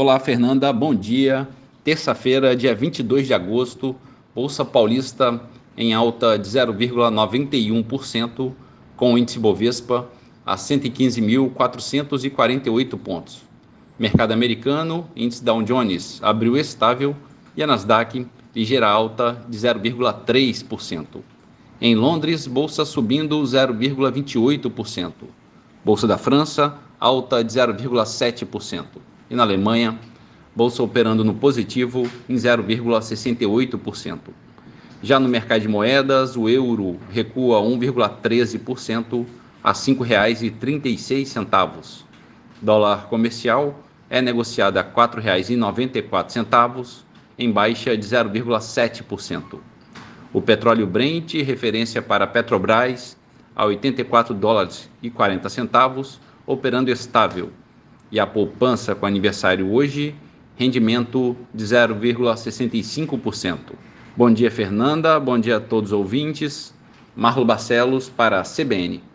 Olá, Fernanda, bom dia. Terça-feira, dia 22 de agosto, Bolsa Paulista em alta de 0,91%, com o índice Bovespa a 115.448 pontos. Mercado americano, índice Dow Jones abriu estável e a Nasdaq ligeira alta de 0,3%. Em Londres, bolsa subindo 0,28%. Bolsa da França, alta de 0,7% e na Alemanha, bolsa operando no positivo em 0,68%. Já no mercado de moedas, o euro recua 1,13% a R$ 5,36. Dólar comercial é negociado a R$ 4,94, em baixa de 0,7%. O petróleo Brent, referência para Petrobras, a 84 dólares e 40 centavos, operando estável e a poupança com aniversário hoje, rendimento de 0,65%. Bom dia, Fernanda. Bom dia a todos os ouvintes. Marlo Barcelos para a CBN.